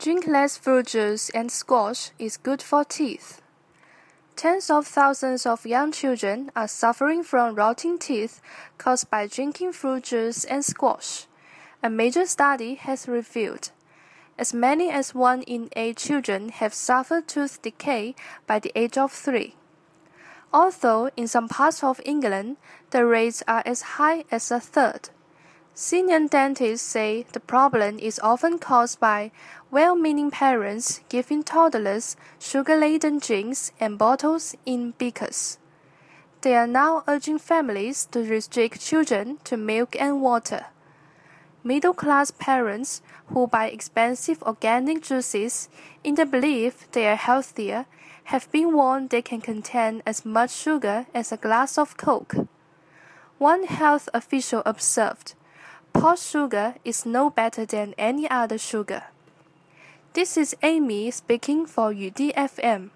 Drink less fruit juice and squash is good for teeth. Tens of thousands of young children are suffering from rotting teeth caused by drinking fruit juice and squash. A major study has revealed as many as one in eight children have suffered tooth decay by the age of three. Although in some parts of England the rates are as high as a third. Senior dentists say the problem is often caused by well meaning parents giving toddlers sugar laden drinks and bottles in beakers. They are now urging families to restrict children to milk and water. Middle class parents who buy expensive organic juices in the belief they are healthier have been warned they can contain as much sugar as a glass of Coke. One health official observed Pot sugar is no better than any other sugar. This is Amy speaking for YudiFM.